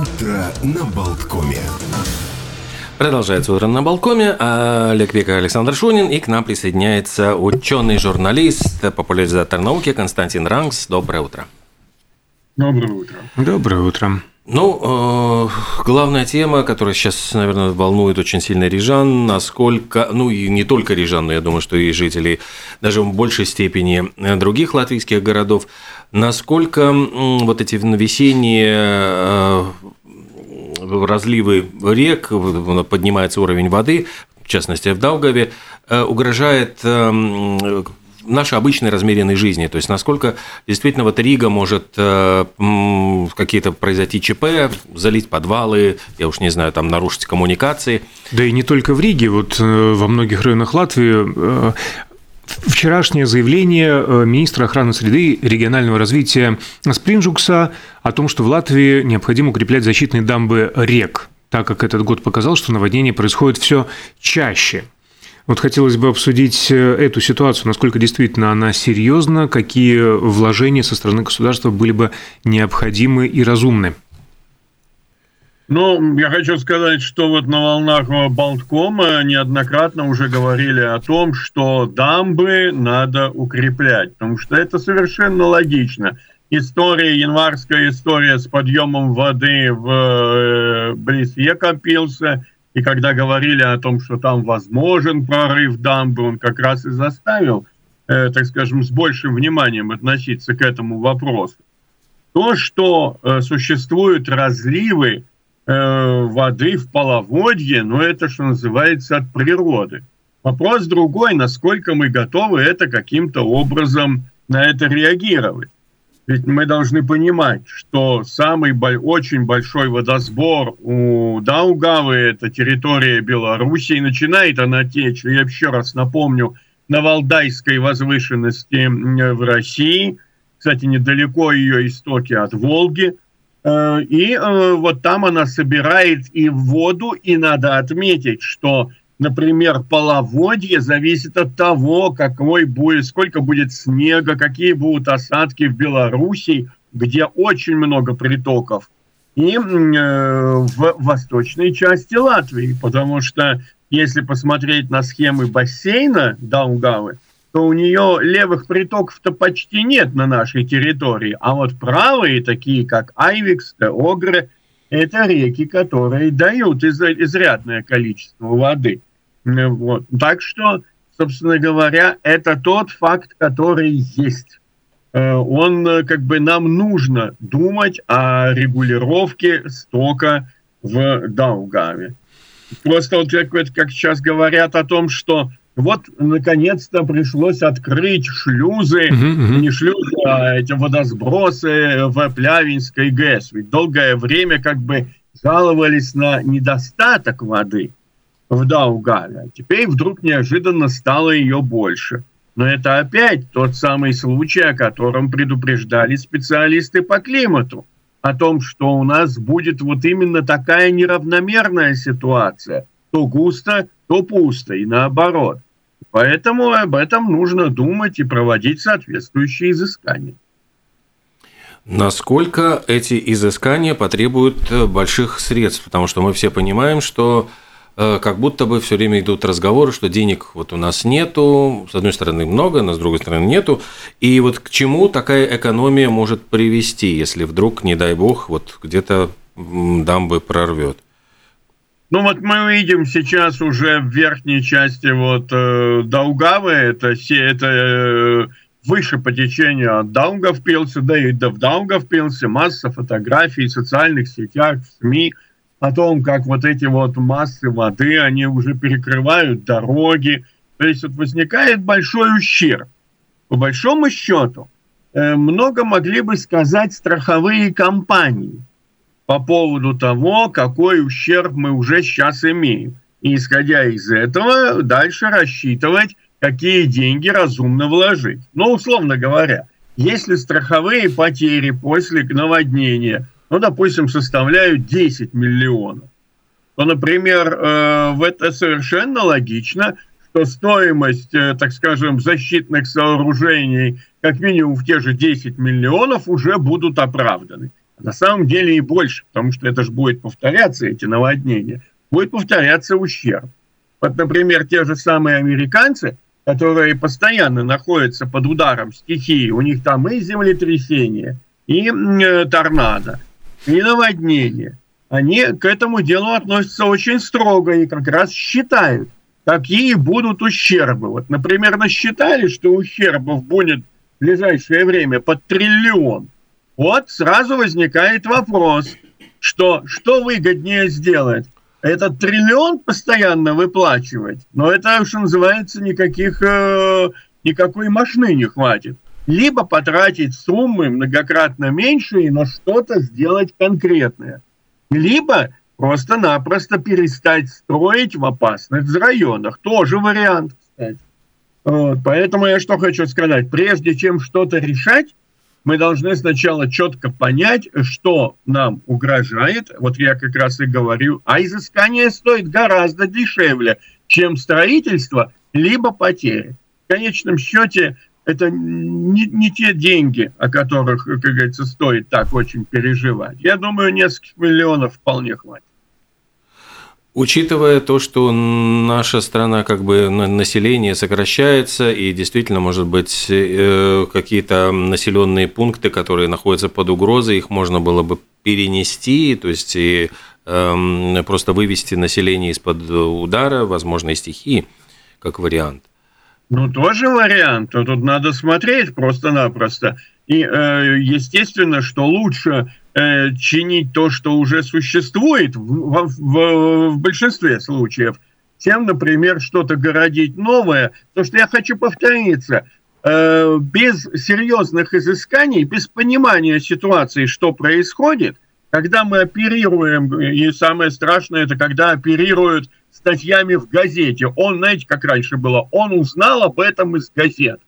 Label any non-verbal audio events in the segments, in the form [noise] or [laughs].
Утро на Болткоме. Продолжается утро на Балкоме. Олег Века, Александр Шунин. И к нам присоединяется ученый-журналист, популяризатор науки Константин Ранкс. Доброе утро. Доброе утро. Доброе утро. Ну, э, главная тема, которая сейчас, наверное, волнует очень сильно рижан, насколько, ну и не только рижан, но я думаю, что и жителей даже в большей степени других латвийских городов, насколько вот эти весенние э, разливы рек, поднимается уровень воды, в частности в Даугаве, э, угрожает нашей обычной размеренной жизни. То есть, насколько действительно вот Рига может э, какие-то произойти ЧП, залить подвалы, я уж не знаю, там нарушить коммуникации. Да и не только в Риге, вот э, во многих районах Латвии э, Вчерашнее заявление э, министра охраны среды регионального развития Сплинжукса о том, что в Латвии необходимо укреплять защитные дамбы рек, так как этот год показал, что наводнение происходит все чаще. Вот хотелось бы обсудить э, эту ситуацию, насколько действительно она серьезна, какие вложения со стороны государства были бы необходимы и разумны. Ну, я хочу сказать, что вот на волнах Болткома неоднократно уже говорили о том, что дамбы надо укреплять, потому что это совершенно логично. История, январская история с подъемом воды в э, близ Екапилса – и когда говорили о том, что там возможен прорыв дамбы, он как раз и заставил, э, так скажем, с большим вниманием относиться к этому вопросу. То, что э, существуют разливы э, воды в половодье, ну это, что называется, от природы. Вопрос другой, насколько мы готовы это каким-то образом на это реагировать. Ведь мы должны понимать, что самый очень большой водосбор у Даугавы, это территория Белоруссии, начинает она течь, я еще раз напомню, на Валдайской возвышенности в России, кстати, недалеко ее истоки от Волги, э, и э, вот там она собирает и воду, и надо отметить, что например, половодье зависит от того, какой будет, сколько будет снега, какие будут осадки в Белоруссии, где очень много притоков, и э, в восточной части Латвии, потому что если посмотреть на схемы бассейна Даугавы, то у нее левых притоков-то почти нет на нашей территории, а вот правые, такие как Айвикс, Огры, это реки, которые дают изрядное количество воды. Э, вот. Так что, собственно говоря, это тот факт, который есть. Э, он э, как бы нам нужно думать о регулировке стока в Даугаве. Просто вот как, как сейчас говорят о том, что вот наконец-то пришлось открыть шлюзы, uh-huh, uh-huh. не шлюзы, а эти водосбросы в Плявинской ГЭС. Ведь долгое время как бы жаловались на недостаток воды в Даугаве. А теперь вдруг неожиданно стало ее больше. Но это опять тот самый случай, о котором предупреждали специалисты по климату. О том, что у нас будет вот именно такая неравномерная ситуация. То густо, то пусто, и наоборот. Поэтому об этом нужно думать и проводить соответствующие изыскания. Насколько эти изыскания потребуют больших средств? Потому что мы все понимаем, что Э, как будто бы все время идут разговоры, что денег вот у нас нету, с одной стороны много, но с другой стороны нету. И вот к чему такая экономия может привести, если вдруг, не дай бог, вот где-то дамбы прорвет? Ну вот мы видим сейчас уже в верхней части вот э, Даугавы, это, это э, выше по течению от Даугавпилса, да и в Даугавпилсе масса фотографий в социальных сетях, в СМИ – о том, как вот эти вот массы воды, они уже перекрывают дороги. То есть вот возникает большой ущерб. По большому счету, э, много могли бы сказать страховые компании по поводу того, какой ущерб мы уже сейчас имеем. И исходя из этого, дальше рассчитывать, какие деньги разумно вложить. Ну, условно говоря, если страховые потери после наводнения – ну, допустим, составляют 10 миллионов, то, например, э, в это совершенно логично, что стоимость, э, так скажем, защитных сооружений как минимум в те же 10 миллионов уже будут оправданы. На самом деле и больше, потому что это же будет повторяться, эти наводнения, будет повторяться ущерб. Вот, например, те же самые американцы, которые постоянно находятся под ударом стихии, у них там и землетрясения, и э, торнадо, и наводнение, они к этому делу относятся очень строго и как раз считают, какие будут ущербы. Вот, например, насчитали, что ущербов будет в ближайшее время под триллион. Вот сразу возникает вопрос, что, что выгоднее сделать? Этот триллион постоянно выплачивать, но это, что называется, никаких, э, никакой машины не хватит. Либо потратить суммы многократно меньше и на что-то сделать конкретное. Либо просто-напросто перестать строить в опасных районах. Тоже вариант, кстати. Вот, поэтому я что хочу сказать. Прежде чем что-то решать, мы должны сначала четко понять, что нам угрожает. Вот я как раз и говорю, а изыскание стоит гораздо дешевле, чем строительство, либо потери. В конечном счете это не, не те деньги, о которых, как говорится, стоит так очень переживать. Я думаю, нескольких миллионов вполне хватит. Учитывая то, что наша страна, как бы население сокращается, и действительно, может быть, э, какие-то населенные пункты, которые находятся под угрозой, их можно было бы перенести, то есть и эм, просто вывести население из-под удара, возможно, и стихии, как вариант. Ну, тоже вариант. Тут надо смотреть просто-напросто. И, э, естественно, что лучше э, чинить то, что уже существует в, в, в большинстве случаев, чем, например, что-то городить новое. То, что я хочу повториться, э, без серьезных изысканий, без понимания ситуации, что происходит, когда мы оперируем, и самое страшное, это когда оперируют статьями в газете. Он, знаете, как раньше было, он узнал об этом из газет.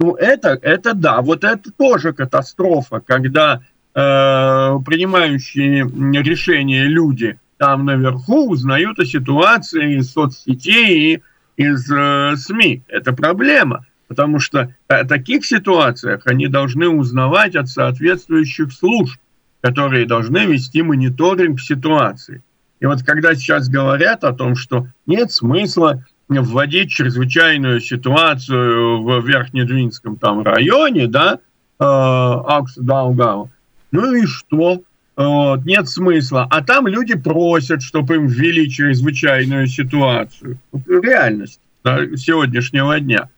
Ну, это, это да, вот это тоже катастрофа, когда Э, принимающие решения люди там наверху узнают о ситуации из соцсетей и из э, СМИ. Это проблема, потому что в таких ситуациях они должны узнавать от соответствующих служб, которые должны вести мониторинг ситуации. И вот когда сейчас говорят о том, что нет смысла вводить чрезвычайную ситуацию в Верхнедвинском там районе, да, э, Аукс-Даугау, ну и что? Вот, нет смысла. А там люди просят, чтобы им ввели чрезвычайную ситуацию. Реальность да, сегодняшнего дня.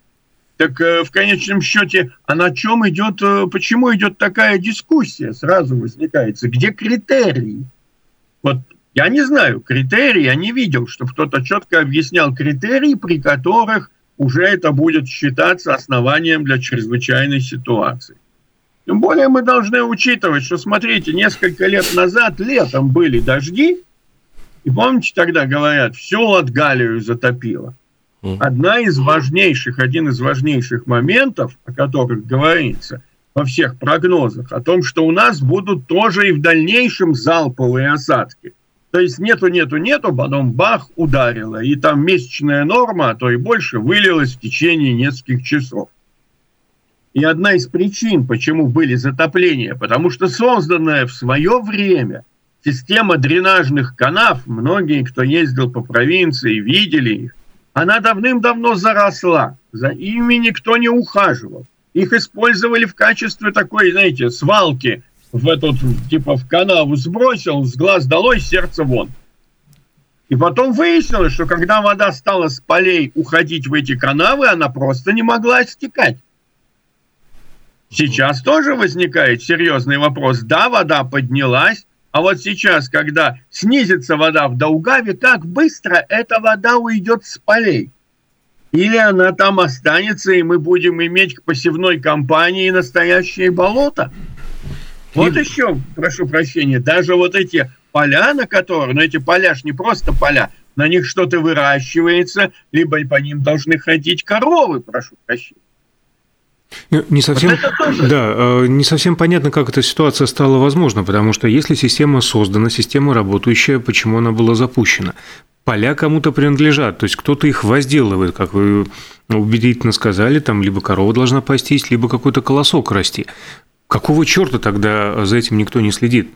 Так э, в конечном счете, а на чем идет, э, почему идет такая дискуссия? Сразу возникается. Где критерии? Вот я не знаю критерии, я не видел, что кто-то четко объяснял критерии, при которых уже это будет считаться основанием для чрезвычайной ситуации. Тем более мы должны учитывать, что, смотрите, несколько лет назад летом были дожди, и помните, тогда говорят, всю Латгалию затопило. Одна из важнейших, один из важнейших моментов, о которых говорится во всех прогнозах, о том, что у нас будут тоже и в дальнейшем залповые осадки. То есть нету, нету, нету, потом бах, ударило. И там месячная норма, а то и больше, вылилась в течение нескольких часов. И одна из причин, почему были затопления, потому что созданная в свое время система дренажных канав, многие, кто ездил по провинции, видели их, она давным-давно заросла, за ими никто не ухаживал. Их использовали в качестве такой, знаете, свалки в этот, типа, в канаву сбросил, с глаз долой, сердце вон. И потом выяснилось, что когда вода стала с полей уходить в эти канавы, она просто не могла стекать. Сейчас тоже возникает серьезный вопрос. Да, вода поднялась, а вот сейчас, когда снизится вода в Даугаве, как быстро эта вода уйдет с полей? Или она там останется, и мы будем иметь к посевной кампании настоящее болото? Вот и... еще, прошу прощения, даже вот эти поля, на которые, ну эти поля ж не просто поля, на них что-то выращивается, либо по ним должны ходить коровы, прошу прощения. Ну, не совсем, да, э, не совсем понятно, как эта ситуация стала возможна, потому что если система создана, система работающая, почему она была запущена? Поля кому-то принадлежат, то есть кто-то их возделывает, как вы убедительно сказали, там либо корова должна пастись, либо какой-то колосок расти. Какого черта тогда за этим никто не следит?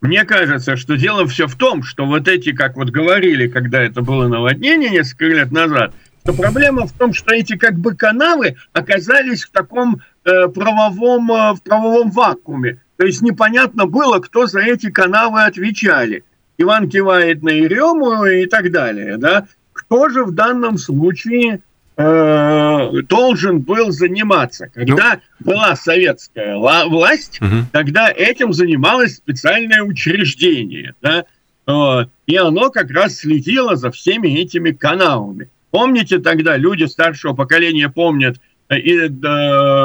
Мне кажется, что дело все в том, что вот эти, как вот говорили, когда это было наводнение несколько лет назад, что проблема в том, что эти как бы канавы оказались в таком э, правовом, э, в правовом вакууме. То есть непонятно было, кто за эти канавы отвечали. Иван кивает на Ерему и так далее. Да? Кто же в данном случае э, должен был заниматься? Когда ну... была советская власть, угу. тогда этим занималось специальное учреждение. Да? И оно как раз следило за всеми этими каналами. Помните тогда, люди старшего поколения помнят, э, и э,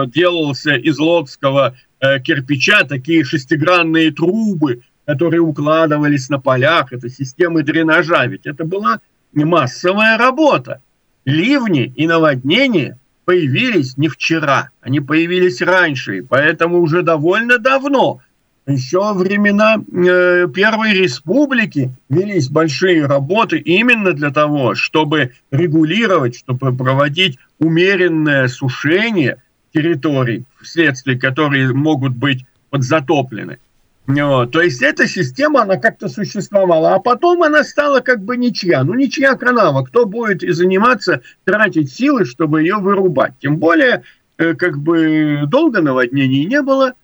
делался из лодского э, кирпича такие шестигранные трубы, которые укладывались на полях, это системы дренажа, ведь это была массовая работа. Ливни и наводнения появились не вчера, они появились раньше, и поэтому уже довольно давно еще времена э, Первой Республики велись большие работы именно для того, чтобы регулировать, чтобы проводить умеренное сушение территорий, вследствие которые могут быть подзатоплены. Вот. То есть эта система, она как-то существовала, а потом она стала как бы ничья. Ну, ничья канава. Кто будет и заниматься, тратить силы, чтобы ее вырубать? Тем более, э, как бы долго наводнений не было –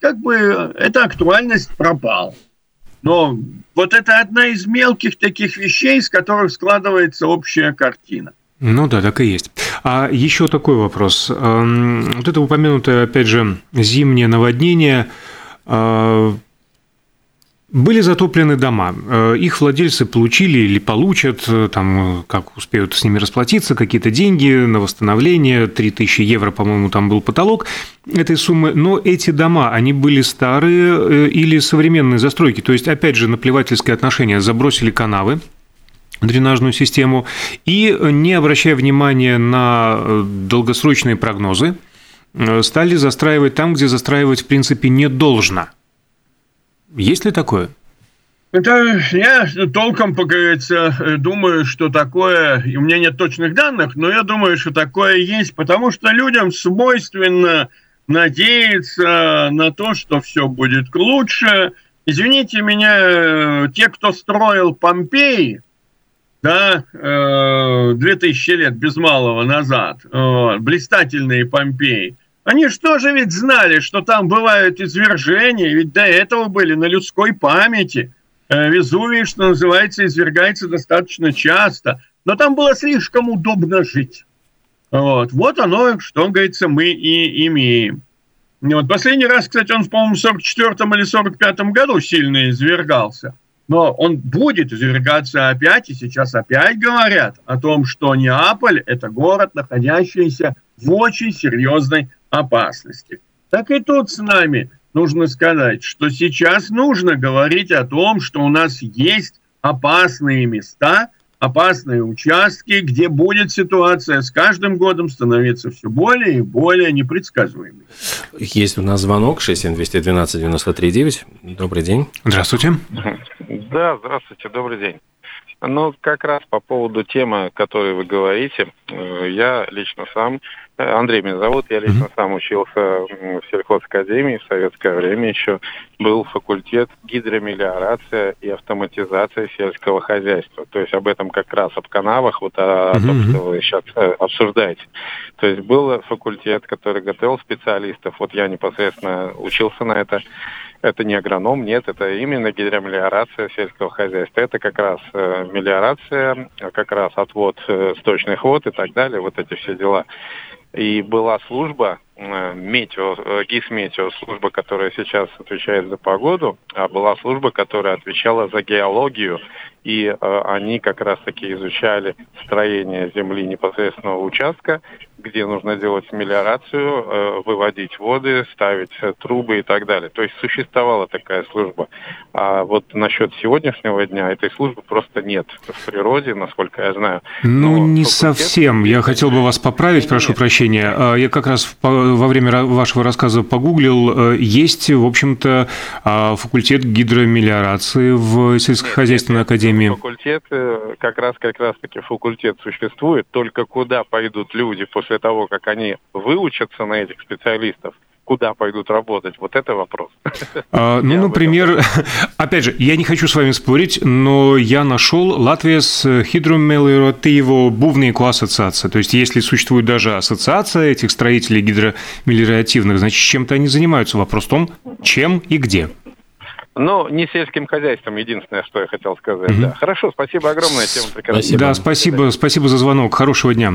как бы эта актуальность пропала. Но вот это одна из мелких таких вещей, из которых складывается общая картина. Ну да, так и есть. А еще такой вопрос. Эм, вот это упомянутое, опять же, зимнее наводнение были затоплены дома. Э, их владельцы получили или получат, э, там, как успеют с ними расплатиться, какие-то деньги на восстановление, 3000 евро, по-моему, там был потолок этой суммы. Но эти дома, они были старые э, или современные застройки. То есть, опять же, наплевательское отношение. Забросили канавы, дренажную систему и, не обращая внимания на долгосрочные прогнозы, стали застраивать там, где застраивать, в принципе, не должно – есть ли такое? Это я толком, как говорится, думаю, что такое, у меня нет точных данных, но я думаю, что такое есть, потому что людям свойственно надеяться на то, что все будет лучше. Извините меня, те, кто строил Помпеи, да, 2000 э, лет без малого назад, блистательные Помпеи, они что же ведь знали, что там бывают извержения, ведь до этого были на людской памяти. Э, Везувий, что называется, извергается достаточно часто, но там было слишком удобно жить. Вот, вот оно, что, говорится, мы и имеем. Вот. Последний раз, кстати, он, по-моему, в 44 или 45 году сильно извергался. Но он будет извергаться опять, и сейчас опять говорят о том, что Неаполь – это город, находящийся в очень серьезной опасности. Так и тут с нами нужно сказать, что сейчас нужно говорить о том, что у нас есть опасные места, опасные участки, где будет ситуация с каждым годом становиться все более и более непредсказуемой. Есть у нас звонок 67212 93 9. Добрый день. Здравствуйте. Да, здравствуйте, добрый день. Ну, как раз по поводу темы, о которой вы говорите, э, я лично сам Андрей меня зовут, я лично сам учился в сельхозакадемии в советское время еще. Был факультет гидромелиорация и автоматизация сельского хозяйства. То есть об этом как раз, об канавах, вот о, о том, что вы сейчас э, обсуждаете. То есть был факультет, который готовил специалистов. Вот я непосредственно учился на это это не агроном, нет, это именно гидромелиорация сельского хозяйства. Это как раз э, мелиорация, как раз отвод э, сточных вод и так далее, вот эти все дела. И была служба, э, метео, э, ГИС-метео, служба, которая сейчас отвечает за погоду, а была служба, которая отвечала за геологию и э, они как раз-таки изучали строение земли непосредственного участка, где нужно делать мелиорацию, э, выводить воды, ставить э, трубы и так далее. То есть существовала такая служба. А вот насчет сегодняшнего дня этой службы просто нет в природе, насколько я знаю. Ну, Но не совсем. Я хотел бы вас поправить, прошу нет. прощения. А, я как раз во время вашего рассказа погуглил. Э, есть, в общем-то, а, факультет гидромелиорации в сельскохозяйственной академии академии. Факультет, как раз как раз таки факультет существует, только куда пойдут люди после того, как они выучатся на этих специалистов, куда пойдут работать, вот это вопрос. А, ну, например, [laughs] опять же, я не хочу с вами спорить, но я нашел Латвия с Хидромелиотеево бувнейку ассоциация. То есть, если существует даже ассоциация этих строителей гидромелиоративных, значит, чем-то они занимаются. Вопрос в том, чем и где. Ну, не сельским хозяйством, единственное, что я хотел сказать. Угу. Да. Хорошо, спасибо огромное. Тема спасибо. Да, спасибо, спасибо за звонок. Хорошего дня.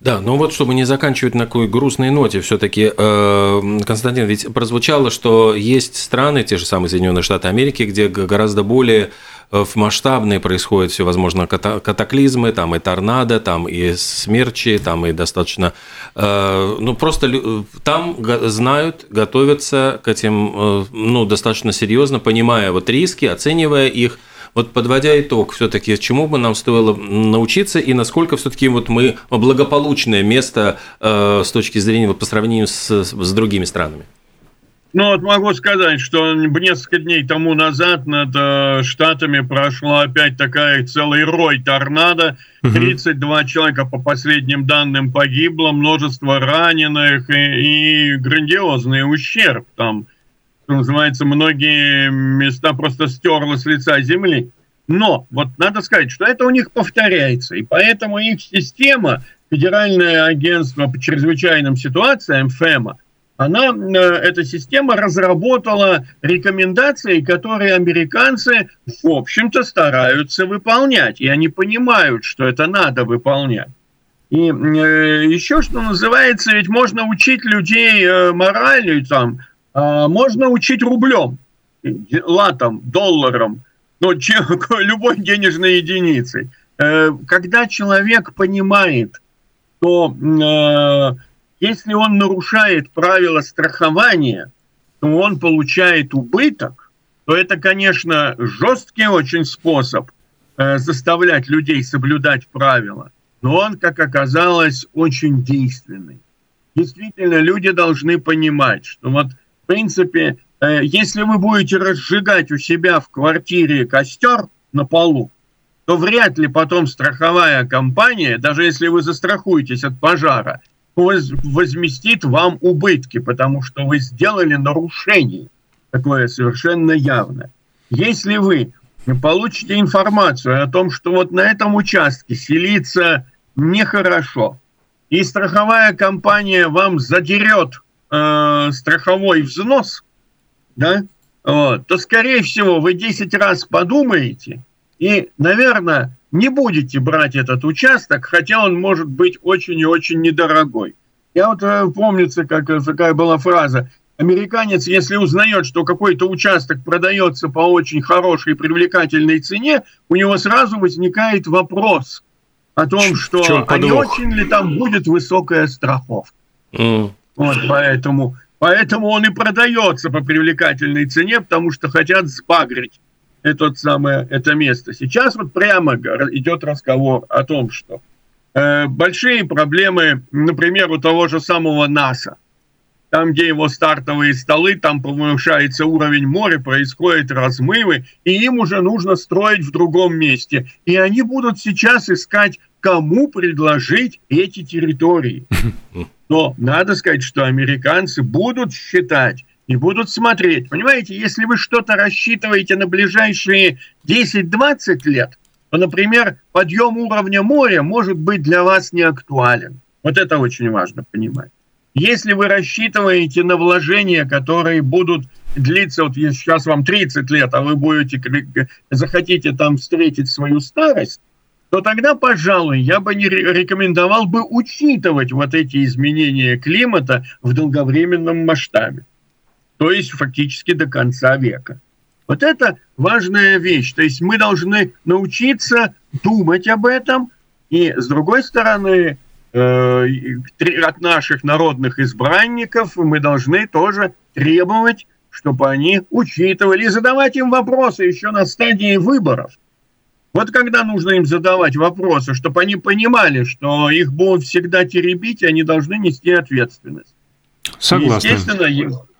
Да, но вот чтобы не заканчивать на такой грустной ноте, все-таки, э, Константин, ведь прозвучало, что есть страны, те же самые Соединенные Штаты Америки, где гораздо более э, масштабные происходят всевозможные катаклизмы, там и торнадо, там и смерчи, там и достаточно, э, ну просто там знают, готовятся к этим, ну достаточно серьезно, понимая вот риски, оценивая их, вот подводя итог, все-таки чему бы нам стоило научиться и насколько все-таки вот мы благополучное место э, с точки зрения вот, по сравнению с, с другими странами? Ну, вот могу сказать, что несколько дней тому назад над э, Штатами прошла опять такая целый рой торнадо. 32 человека, по последним данным, погибло, множество раненых и, и грандиозный ущерб. Там что называется, многие места просто стерло с лица земли. Но вот надо сказать, что это у них повторяется, и поэтому их система, Федеральное агентство по чрезвычайным ситуациям, ФЭМА, она, э, эта система разработала рекомендации, которые американцы, в общем-то, стараются выполнять. И они понимают, что это надо выполнять. И э, еще, что называется, ведь можно учить людей э, морали, там, а, можно учить рублем, латом, долларом, [laughs] но чем, любой денежной единицей. Э, когда человек понимает, что э, если он нарушает правила страхования, то он получает убыток, то это, конечно, жесткий очень способ э, заставлять людей соблюдать правила, но он, как оказалось, очень действенный. Действительно, люди должны понимать, что вот принципе, э, если вы будете разжигать у себя в квартире костер на полу, то вряд ли потом страховая компания, даже если вы застрахуетесь от пожара, возместит вам убытки, потому что вы сделали нарушение такое совершенно явное. Если вы получите информацию о том, что вот на этом участке селиться нехорошо, и страховая компания вам задерет э, страховой взнос, да, вот, то, скорее всего, вы 10 раз подумаете и, наверное, не будете брать этот участок, хотя он может быть очень и очень недорогой. Я вот э, помнится, как такая была фраза, американец, если узнает, что какой-то участок продается по очень хорошей привлекательной цене, у него сразу возникает вопрос о том, что а не очень ли там будет высокая страховка. Mm. Вот поэтому, поэтому он и продается по привлекательной цене, потому что хотят сбагрить это самое, это место. Сейчас вот прямо идет разговор о том, что э, большие проблемы, например, у того же самого НАСА. Там, где его стартовые столы, там повышается уровень моря, происходят размывы, и им уже нужно строить в другом месте. И они будут сейчас искать, кому предложить эти территории. [laughs] Но надо сказать, что американцы будут считать и будут смотреть. Понимаете, если вы что-то рассчитываете на ближайшие 10-20 лет, то, например, подъем уровня моря может быть для вас не актуален. Вот это очень важно понимать. Если вы рассчитываете на вложения, которые будут длиться, вот сейчас вам 30 лет, а вы будете, захотите там встретить свою старость, то тогда, пожалуй, я бы не рекомендовал бы учитывать вот эти изменения климата в долговременном масштабе, то есть фактически до конца века. Вот это важная вещь. То есть мы должны научиться думать об этом, и с другой стороны, э, от наших народных избранников мы должны тоже требовать, чтобы они учитывали и задавать им вопросы еще на стадии выборов. Вот когда нужно им задавать вопросы, чтобы они понимали, что их будут всегда теребить, и они должны нести ответственность. Согласен. Естественно,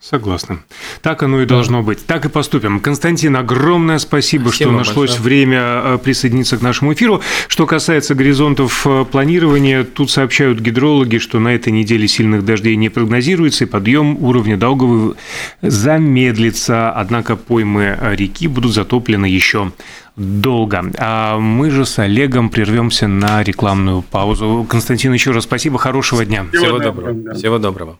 Согласна. Так оно и да. должно быть. Так и поступим. Константин, огромное спасибо, спасибо что нашлось большое. время э, присоединиться к нашему эфиру. Что касается горизонтов э, планирования, тут сообщают гидрологи, что на этой неделе сильных дождей не прогнозируется, и подъем уровня Даугавы замедлится. Однако поймы реки будут затоплены еще долго. А мы же с Олегом прервемся на рекламную паузу. Константин, еще раз спасибо, хорошего дня. Всего, Всего доброго. доброго. Всего доброго.